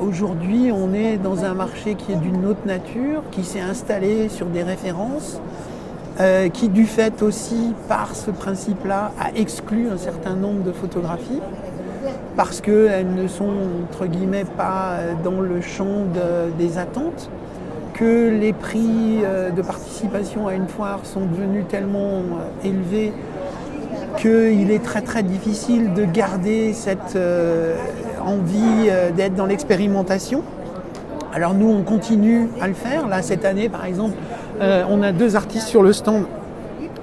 Aujourd'hui, on est dans un marché qui est d'une autre nature, qui s'est installé sur des références, qui du fait aussi, par ce principe-là, a exclu un certain nombre de photographies parce qu'elles ne sont, entre guillemets, pas dans le champ des attentes que les prix euh, de participation à une foire sont devenus tellement euh, élevés qu'il est très très difficile de garder cette euh, envie d'être dans l'expérimentation. Alors nous, on continue à le faire. Là, cette année, par exemple, on a deux artistes sur le stand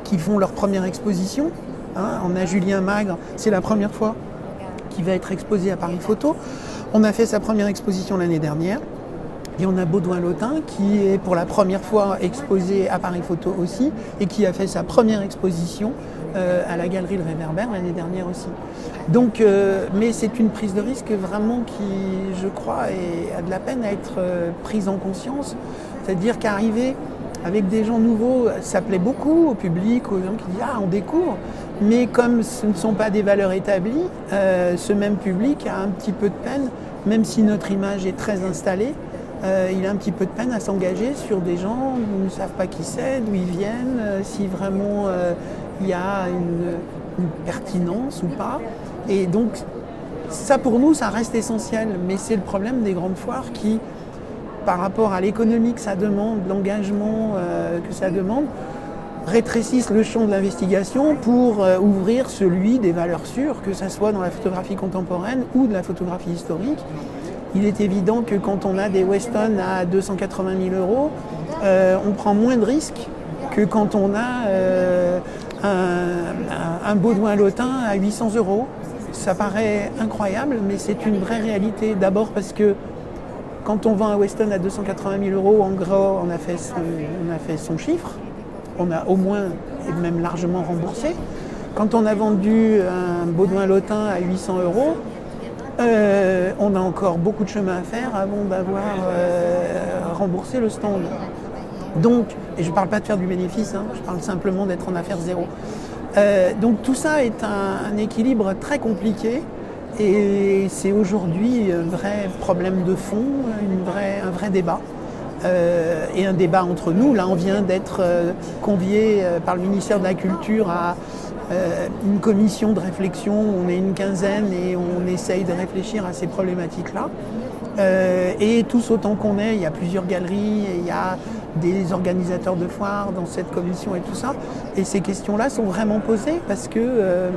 qui font leur première exposition. Hein. on a Julien Magre, c'est la première fois qu'il va être exposé à Paris Photo. On a fait sa première exposition l'année dernière. Et on a Baudouin-Lotin qui est pour la première fois exposé à Paris Photo aussi et qui a fait sa première exposition euh, à la galerie Le Réverbère l'année dernière aussi. Donc, euh, mais c'est une prise de risque vraiment qui, je crois, a de la peine à être euh, prise en conscience. C'est-à-dire qu'arriver avec des gens nouveaux, ça plaît beaucoup au public, aux gens qui disent Ah, on découvre. Mais comme ce ne sont pas des valeurs établies, ce même public a un petit peu de peine, même si notre image est très installée, euh, il a un petit peu de peine à s'engager sur des gens qui ne savent pas qui c'est, d'où ils viennent, euh, si vraiment euh, y a une, pertinence ou pas. Et donc, ça pour nous, ça reste essentiel, mais c'est le problème des grandes foires qui, par rapport à l'économie que ça demande, l'engagement que ça demande, rétrécissent le champ de l'investigation pour ouvrir celui des valeurs sûres, que ce soit dans la photographie contemporaine ou de la photographie historique il est évident que quand on a des Weston à 280 000 euros, euh, on prend moins de risques que quand on a euh, un, un, Baudouin Lotin à 800 euros. Ça paraît incroyable, mais c'est une vraie réalité. D'abord parce que quand on vend un Weston à 280 000 euros, en gros, on a fait son, on a fait son chiffre. On a au moins et même largement remboursé. Quand on a vendu un Baudouin Lotin à 800 euros, euh, on a encore beaucoup de chemin à faire avant d'avoir euh, remboursé le stand. Donc, et je ne parle pas de faire du bénéfice, hein, je parle simplement d'être en affaire zéro. Euh, donc tout ça est un, équilibre très compliqué et c'est aujourd'hui un vrai problème de fond, un vrai débat. et un débat entre nous. Là, on vient d'être convié par le ministère de la Culture à euh, une commission de réflexion, on est une quinzaine et on essaye de réfléchir à ces problématiques-là. Euh, et tous autant qu'on est, il y a plusieurs galeries, il y a des organisateurs de foires dans cette commission et tout ça. Et ces questions-là sont vraiment posées parce que euh,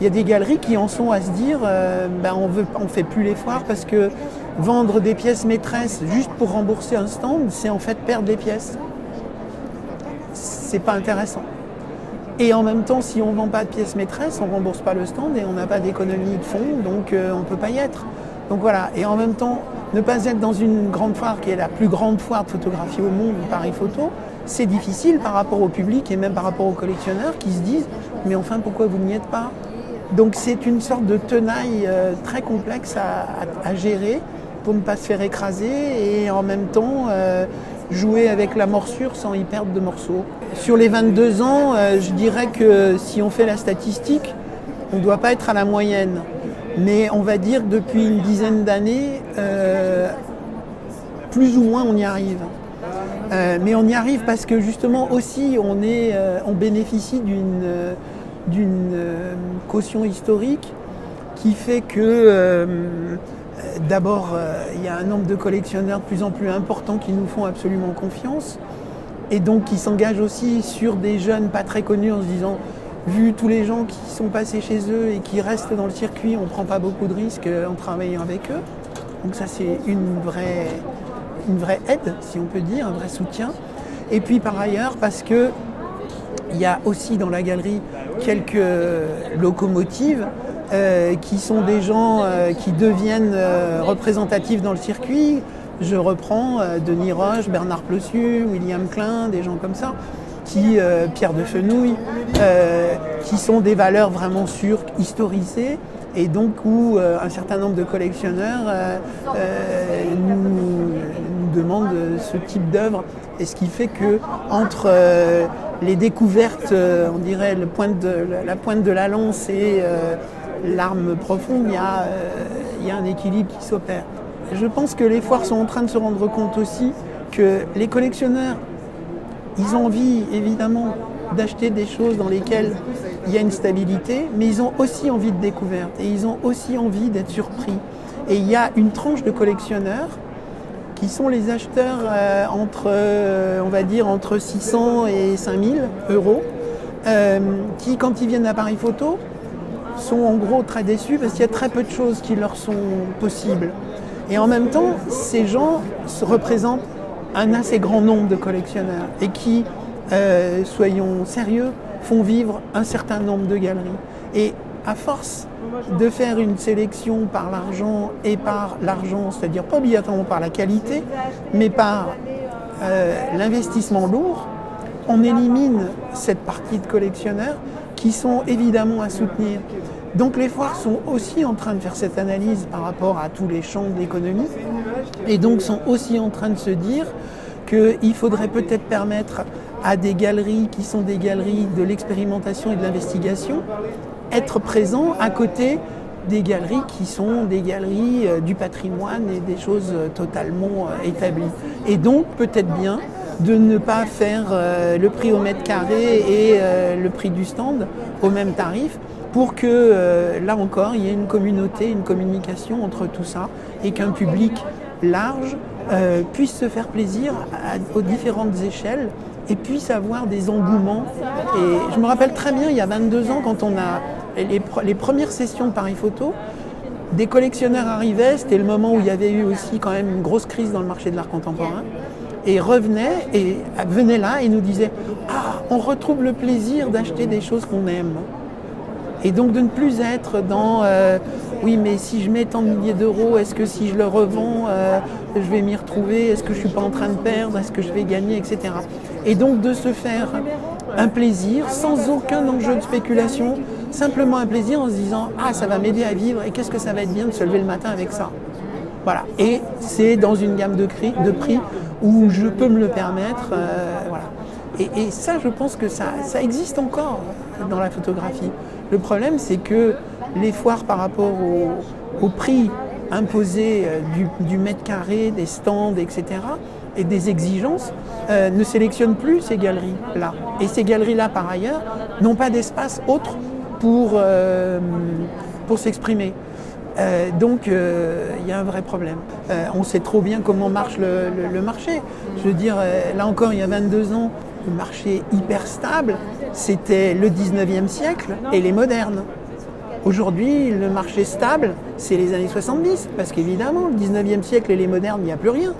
y a des galeries qui en sont à se dire ben on veut on fait plus les foires parce que vendre des pièces maîtresses juste pour rembourser un stand, c'est en fait perdre les pièces. C'est pas intéressant. Et en même temps, si on ne vend pas de pièces maîtresses, on ne rembourse pas le stand et on n'a pas d'économie de fonds, donc euh, on ne peut pas y être. Donc voilà, et en même temps, ne pas être dans une grande foire qui est la plus grande foire de photographie au monde, Paris Photo, c'est difficile par rapport au public et même par rapport aux collectionneurs qui se disent mais enfin pourquoi vous n'y êtes pas? Donc c'est une sorte de tenaille euh, très complexe à, gérer pour ne pas se faire écraser et en même temps euh, jouer avec la morsure sans y perdre de morceaux. Sur les 22 ans, euh, je dirais que si on fait la statistique, on ne doit pas être à la moyenne. Mais on va dire que depuis une dizaine d'années, euh, plus ou moins on y arrive. Euh, mais on y arrive parce que justement aussi on, est, on bénéficie d'une caution historique qui fait que D'abord, euh, il y a un nombre de collectionneurs de plus en plus important qui nous font absolument confiance et donc qui s'engagent aussi sur des jeunes pas très connus en se disant, vu tous les gens qui sont passés chez eux et qui restent dans le circuit, on ne prend pas beaucoup de risques euh, en travaillant avec eux. Donc ça c'est une vraie, une vraie aide, si on peut dire, un vrai soutien. Et puis par ailleurs, parce que il y a aussi dans la galerie quelques locomotives euh, qui sont des gens euh, qui deviennent représentatifs dans le circuit. Je reprends Denis Roche, Bernard Plossu, William Klein, des gens comme ça, qui, Pierre de Fenouille, qui sont des valeurs vraiment sûres, historisées, et donc où un certain nombre de collectionneurs nous, demandent ce type d'œuvre. Et ce qui fait que entre les découvertes, on dirait la pointe de la lance et l'arme profonde, euh, il y a un équilibre qui s'opère. Je pense que les foires sont en train de se rendre compte aussi que les collectionneurs, ils ont envie évidemment d'acheter des choses dans lesquelles il y a une stabilité, mais ils ont aussi envie de découverte et ils ont aussi envie d'être surpris. Et il y a une tranche de collectionneurs qui sont les acheteurs euh, entre, euh, on va dire, entre 600 et 5000 euros, euh, qui, quand ils viennent à Paris Photo, sont en gros très déçus parce qu'il y a très peu de choses qui leur sont possibles. Et en même temps, ces gens se représentent un assez grand nombre de collectionneurs et qui, soyons sérieux, font vivre un certain nombre de galeries. Et à force de faire une sélection par l'argent et par l'argent, c'est-à-dire pas obligatoirement par la qualité, mais par euh, l'investissement lourd, on élimine cette partie de collectionneurs qui sont évidemment à soutenir. Donc les foires sont aussi en train de faire cette analyse par rapport à tous les champs de l'économie et donc sont aussi en train de se dire qu'il faudrait peut-être permettre à des galeries qui sont des galeries de l'expérimentation et de l'investigation être présent à côté des galeries qui sont des galeries euh, du patrimoine et des choses euh, totalement euh, établies. Et donc peut-être bien de ne pas faire le prix au mètre carré et le prix du stand au même tarif pour que là encore il y ait une communauté, une communication entre tout ça et qu'un public large puisse se faire plaisir aux différentes échelles et puisse avoir des engouements. Et je me rappelle très bien, il y a 22 ans, quand on a les, premières sessions de Paris Photo, des collectionneurs arrivaient, c'était le moment où il y avait eu aussi quand même une grosse crise dans le marché de l'art contemporain, et revenaient et venaient là et nous disaient Ah, on retrouve le plaisir d'acheter des choses qu'on aime. Et donc de ne plus être dans euh, oui, mais si je mets tant de milliers d'euros, est-ce que si je le revends, euh, je vais m'y retrouver? Est-ce que je ne suis pas en train de perdre? Est-ce que je vais gagner? Etc. Et donc de se faire un plaisir sans aucun enjeu de spéculation, simplement un plaisir en se disant Ah, ça va m'aider à vivre et qu'est-ce que ça va être bien de se lever le matin avec ça. Voilà. Et c'est dans une gamme de, prix où je peux me le permettre. Euh, voilà. Et, ça, je pense que ça, ça existe encore dans la photographie. Le problème, c'est que les foires par rapport au, prix imposé euh, du, mètre carré, des stands, etc., et des exigences, euh, ne sélectionnent plus ces galeries-là. Et ces galeries-là, par ailleurs, n'ont pas d'espace autre pour, euh, s'exprimer. donc il y a un vrai problème. on sait trop bien comment marche le, le marché. Je veux dire, là encore, il y a 22 ans, le marché hyper stable, c'était le 19e siècle et les modernes. Aujourd'hui, le marché stable, c'est les années 70, parce qu'évidemment, le 19e siècle et les modernes, il n'y a plus rien.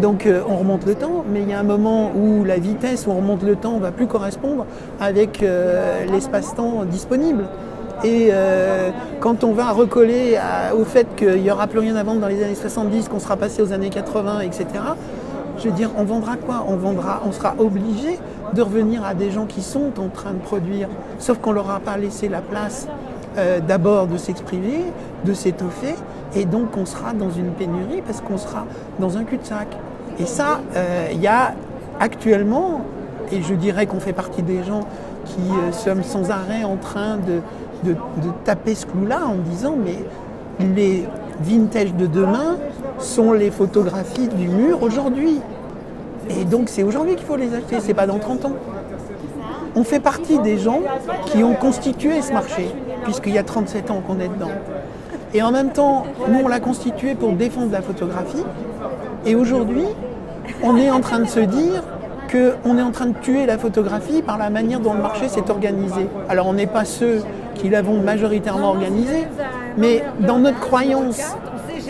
Donc euh, on remonte le temps, mais il y a un moment où la vitesse où on remonte le temps ne va plus correspondre avec euh, l'espace-temps disponible. Et euh, quand on va recoller au fait qu'il n'y aura plus rien à vendre dans les années 70, qu'on sera passé aux années 80, etc., je veux dire, on vendra quoi? On vendra, on sera obligé de revenir à des gens qui sont en train de produire, sauf qu'on ne leur a pas laissé la place euh, d'abord de s'exprimer, de s'étoffer, et donc on sera dans une pénurie parce qu'on sera dans un cul-de-sac. Et ça, euh, il y a actuellement, et je dirais qu'on fait partie des gens qui euh, sommes sans arrêt en train de, de, taper ce clou-là en disant mais les vintage de demain sont les photographies du mur aujourd'hui. Et donc c'est aujourd'hui qu'il faut les acheter, c'est pas dans 30 ans. On fait partie des gens qui ont constitué ce marché puisqu'il y a 37 ans qu'on est dedans. Et en même temps, nous, on l'a constitué pour défendre la photographie. Et aujourd'hui, on est en train de se dire qu'on est en train de tuer la photographie par la manière dont le marché s'est organisé. Alors on n'est pas ceux qui l'avons majoritairement organisé, mais dans notre croyance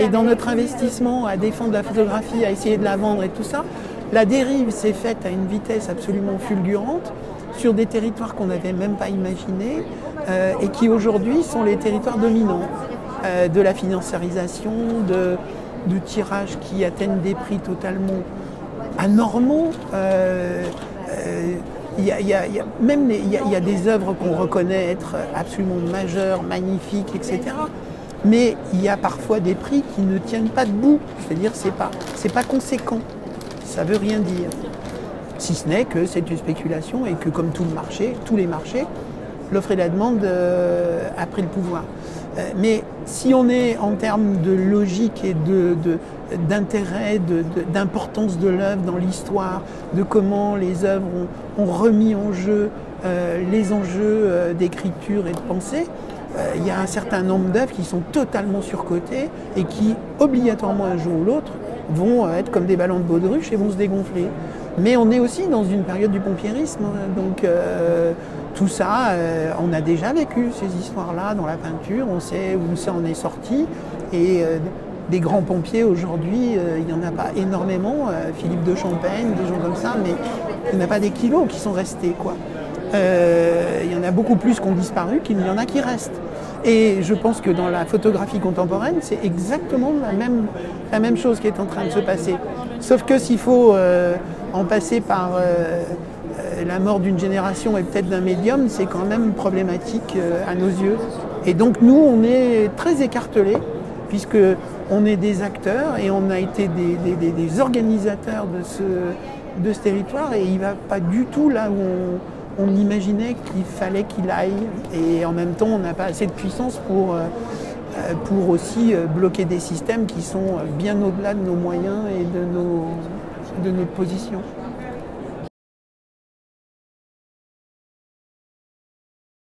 et dans notre investissement à défendre la photographie, à essayer de la vendre et tout ça, la dérive s'est faite à une vitesse absolument fulgurante sur des territoires qu'on n'avait même pas imaginés euh, et qui aujourd'hui sont les territoires dominants euh, de la financiarisation, de, tirages qui atteignent des prix totalement anormaux. il y, a, des œuvres qu'on reconnaît être absolument majeures, magnifiques, etc. Mais il y a parfois des prix qui ne tiennent pas debout, c'est-à-dire c'est pas c'est pas conséquent, ça veut rien dire si ce n'est que c'est une spéculation et que comme tout le marché, tous les marchés, l'offre et la demande euh, a pris le pouvoir. mais si on est en termes de logique et d'intérêt, d'importance de, l'œuvre dans l'histoire, de comment les œuvres ont, remis en jeu les enjeux d'écriture et de pensée, il y a un certain nombre d'œuvres qui sont totalement surcotées et qui, obligatoirement un jour ou l'autre, vont être comme des ballons de baudruche et vont se dégonfler. Mais on est aussi dans une période du pompiérisme, hein. donc euh, tout ça, euh, on a déjà vécu ces histoires-là dans la peinture, on sait où ça en est sorti, et euh, des grands pompiers aujourd'hui, il n'y en a pas énormément, Philippe de Champagne, des gens comme ça, mais il n'y en a pas des kilos qui sont restés, quoi. il y en a beaucoup plus qui ont disparu qu'il y en a qui restent. Et je pense que dans la photographie contemporaine, c'est exactement la même, la même chose qui est en train de se passer. Sauf que s'il faut en passer par euh, euh, la mort d'une génération et peut-être d'un médium, c'est quand même problématique euh, à nos yeux. Et donc nous, on est très écartelés, puisque on est des acteurs et on a été des, organisateurs de ce, territoire et il ne va pas du tout là où on, imaginait qu'il fallait qu'il aille. Et en même temps, on n'a pas assez de puissance pour, pour aussi bloquer des systèmes qui sont bien au-delà de nos moyens et de nos, de notre position.